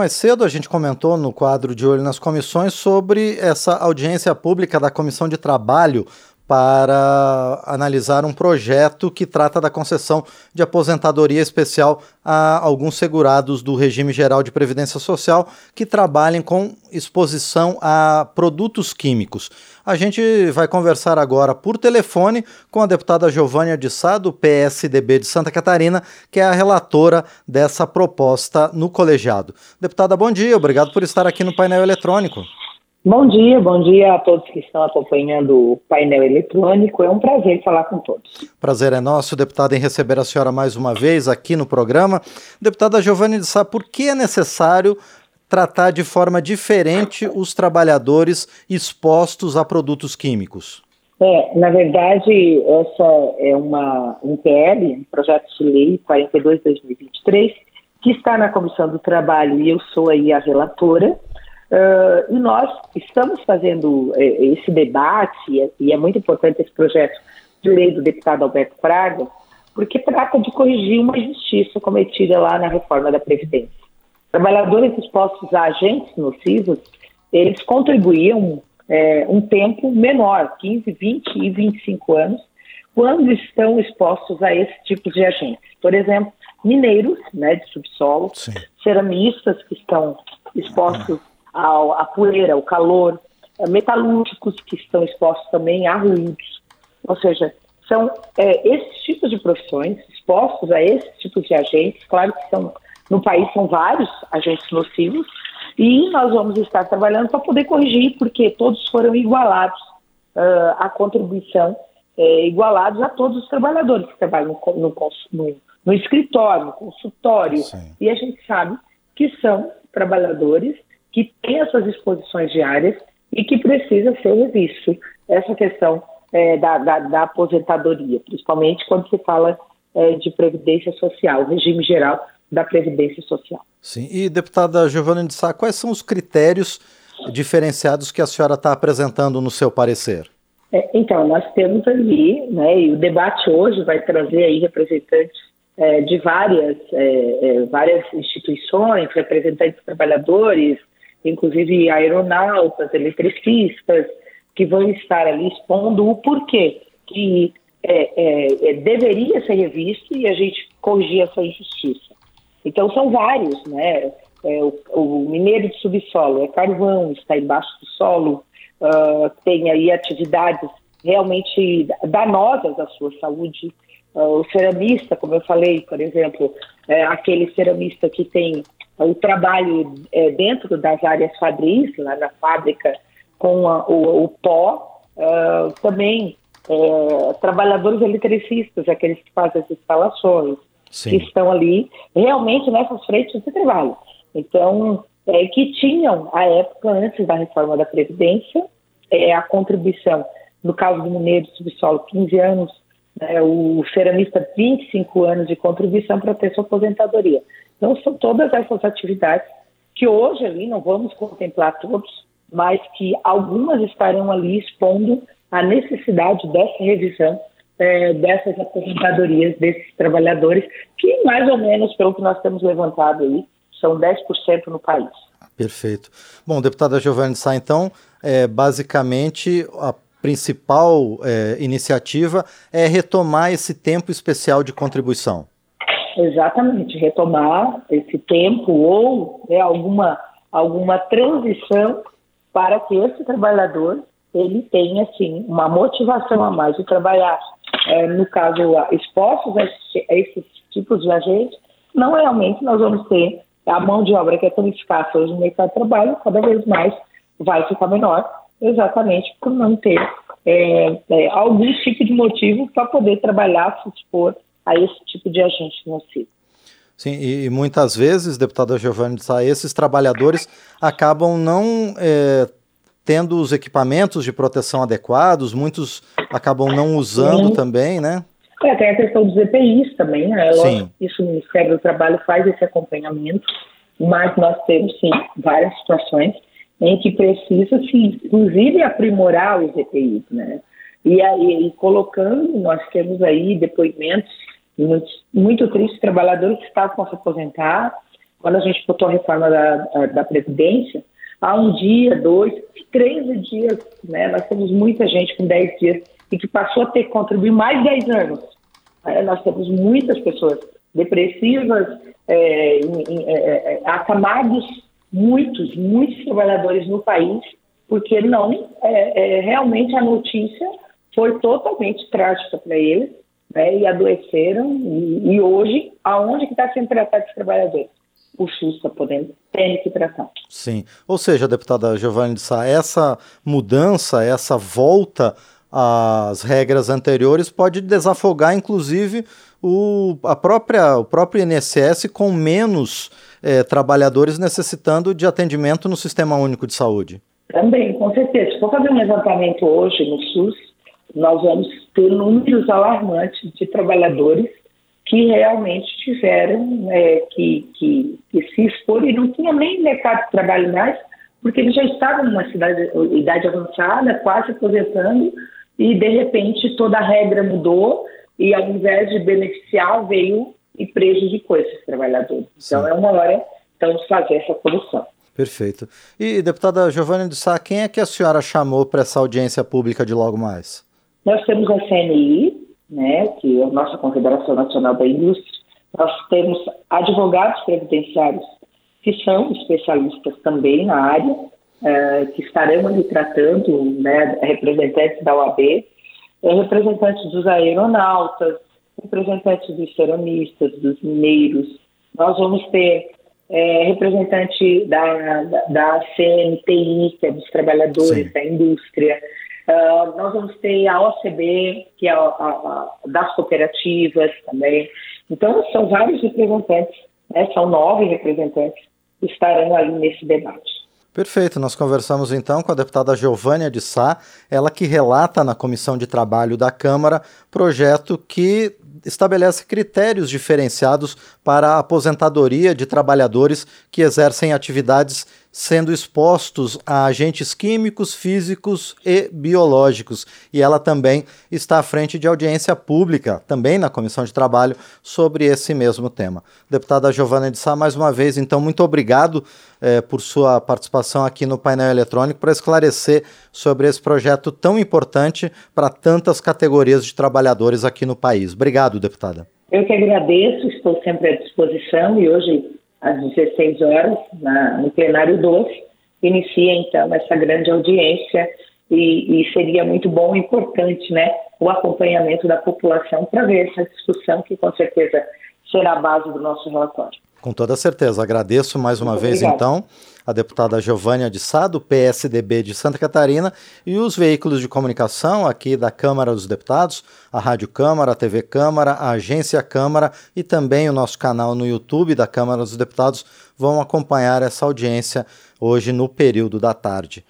mais cedo a gente comentou no quadro de Olho nas Comissões sobre essa audiência pública da Comissão de Trabalho para analisar um projeto que trata da concessão de aposentadoria especial a alguns segurados do regime geral de previdência social que trabalhem com exposição a produtos químicos. A gente vai conversar agora por telefone com a deputada Giovânia de Sá, do PSDB de Santa Catarina, que é a relatora dessa proposta no colegiado. Deputada, bom dia, obrigado por estar aqui no painel eletrônico. Bom dia, bom dia a todos que estão acompanhando o painel eletrônico. É um prazer falar com todos. Prazer é nosso, deputada, em receber a senhora mais uma vez aqui no programa. Deputada Giovanni de Sá, por que é necessário tratar de forma diferente os trabalhadores expostos a produtos químicos? É, na verdade, essa é uma, um PL, um projeto de lei 42-2023, que está na Comissão do Trabalho e eu sou aí a relatora. Uh, e nós estamos fazendo uh, esse debate, e é, e é, muito importante esse projeto de lei do deputado Alberto Fraga, porque trata de corrigir uma injustiça cometida lá na reforma da Previdência. Trabalhadores expostos a agentes nocivos, eles contribuíam é, um tempo menor, 15, 20 e 25 anos, quando estão expostos a esse tipo de agentes. Por exemplo, mineiros né, de subsolo, Sim. ceramistas que estão expostos ao, à poeira, ao calor, é, metalúrgicos que estão expostos também a ruídos. Ou seja, são é, esses tipos de profissões expostos a esses tipos de agentes, claro que são, no país são vários agentes nocivos, e nós vamos estar trabalhando para poder corrigir, porque todos foram igualados uh, à contribuição, é, igualados a todos os trabalhadores que trabalham no, no, no, no escritório, no consultório, Sim. e a gente sabe que são trabalhadores que tem essas exposições diárias e que precisa ser revisto essa questão é, da, da, da, aposentadoria, principalmente quando se fala é, de previdência social, regime geral da previdência social. Sim, e deputada Giovanna de Sá, quais são os critérios diferenciados que a senhora está apresentando no seu parecer? É, então, nós temos ali, né, e o debate hoje vai trazer aí representantes é, de várias, é, é, várias instituições, representantes trabalhadores, inclusive aeronautas, eletricistas, que vão estar ali expondo o porquê que é, é, é, deveria ser revisto e a gente corrigir essa injustiça. Então são vários, né? É, o, o, mineiro de subsolo é carvão, está embaixo do solo, uh, tem aí atividades realmente danosas à sua saúde. Uh, o ceramista, como eu falei, por exemplo, é aquele ceramista que tem o trabalho é, dentro das áreas fabris, lá na fábrica, com a, o, o, pó, uh, também é, trabalhadores eletricistas, aqueles que fazem as instalações, Sim. que estão ali realmente nessas frentes de trabalho. Então, é, que tinham, à época, antes da reforma da Previdência, é, a contribuição, no caso do mineiro de subsolo, 15 anos, né, o ceramista, 25 anos de contribuição para ter sua aposentadoria. Então, são todas essas atividades que hoje ali não vamos contemplar todos, mas que algumas estarão ali expondo a necessidade dessa revisão é, dessas aposentadorias desses trabalhadores, que mais ou menos, pelo que nós temos levantado aí, são 10% no país. Perfeito. Bom, deputada Giovanni Sá, então, é, basicamente a principal é, iniciativa é retomar esse tempo especial de contribuição. Exatamente, retomar esse tempo ou né, alguma, alguma transição para que esse trabalhador ele tenha assim uma motivação a mais de trabalhar. É, no caso, expostos a, a esses tipos de agentes, não realmente nós vamos ter a mão de obra que é tão escassa hoje no mercado de trabalho, cada vez mais vai ficar menor, exatamente por não ter é, é, algum tipo de motivo para poder trabalhar, se expor a esse tipo de agente nocivo. Sim, e, muitas vezes, deputada Giovanni de Sá, esses trabalhadores acabam não é, tendo os equipamentos de proteção adequados, muitos acabam não usando sim. também, né? É, tem a questão dos EPIs também, né? Sim. Isso o Ministério do Trabalho faz esse acompanhamento, mas nós temos, sim, várias situações em que precisa-se, inclusive, aprimorar os EPIs, né? E aí, e colocando, nós temos aí depoimentos muito, muito tristes, trabalhadores que estavam a se aposentar quando a gente botou a reforma da, da Previdência, há um dia, dois, 13 dias, né? Nós temos muita gente com 10 dias e que passou a ter que contribuir mais 10 anos. É, nós temos muitas pessoas depressivas, é, é, é, é acamados, muitos, muitos trabalhadores no país, porque não, é, realmente a notícia foi totalmente trágica para eles, né, e adoeceram, e, e hoje, aonde que está sendo tratado os trabalhadores? o SUS está podendo, tem que tratar. Sim, ou seja, deputada Giovanni de Sá, essa mudança, essa volta às regras anteriores pode desafogar, inclusive, o, a própria, o próprio INSS com menos é, trabalhadores necessitando de atendimento no Sistema Único de Saúde. Também, com certeza. Se for fazer um levantamento hoje no SUS, nós vamos ter números alarmantes de trabalhadores que realmente tiveram é, que, que, que, se expor e não tinha nem mercado de trabalho mais, porque eles já estavam numa cidade, idade avançada, quase aposentando, e de repente toda a regra mudou e ao invés de beneficiar, veio e prejudicou esses trabalhadores. Sim. Então é uma hora então, de fazer essa solução. Perfeito. E, deputada Giovanna de Sá, quem é que a senhora chamou para essa audiência pública de logo mais? Nós temos a CNI, né, que é a nossa Confederação Nacional da Indústria, nós temos advogados previdenciários que são especialistas também na área, uh, que estarão ali tratando, né, representantes da OAB, eh, representantes dos aeronautas, representantes dos ceramistas, dos mineiros. Nós vamos ter é, representante da, da, da CNTI, que é dos trabalhadores Sim. da indústria, Uh, nós vamos ter a OCB, que é a, a, a, das cooperativas também. Então, são vários representantes, né? são nove representantes que estarão ali nesse debate. Perfeito, nós conversamos então com a deputada Giovânia de Sá, ela que relata na Comissão de Trabalho da Câmara projeto que estabelece critérios diferenciados para a aposentadoria de trabalhadores que exercem atividades sendo expostos a agentes químicos, físicos e biológicos. E ela também está à frente de audiência pública, também na Comissão de Trabalho, sobre esse mesmo tema. Deputada Giovana de Sá, mais uma vez, então, muito obrigado eh, por sua participação aqui no painel eletrônico para esclarecer sobre esse projeto tão importante para tantas categorias de trabalhadores aqui no país. Obrigado, deputada. Eu que agradeço, estou sempre à disposição e hoje às 16 horas, na, no plenário 12, inicia então essa grande audiência e, e, seria muito bom e importante né, o acompanhamento da população para ver essa discussão que com certeza será a base do nosso relatório. Com toda certeza. Agradeço mais uma muito vez, obrigado. então, a deputada Giovânia de Sá, do PSDB de Santa Catarina, e os veículos de comunicação aqui da Câmara dos Deputados, a Rádio Câmara, a TV Câmara, a Agência Câmara e também o nosso canal no YouTube da Câmara dos Deputados vão acompanhar essa audiência hoje no período da tarde.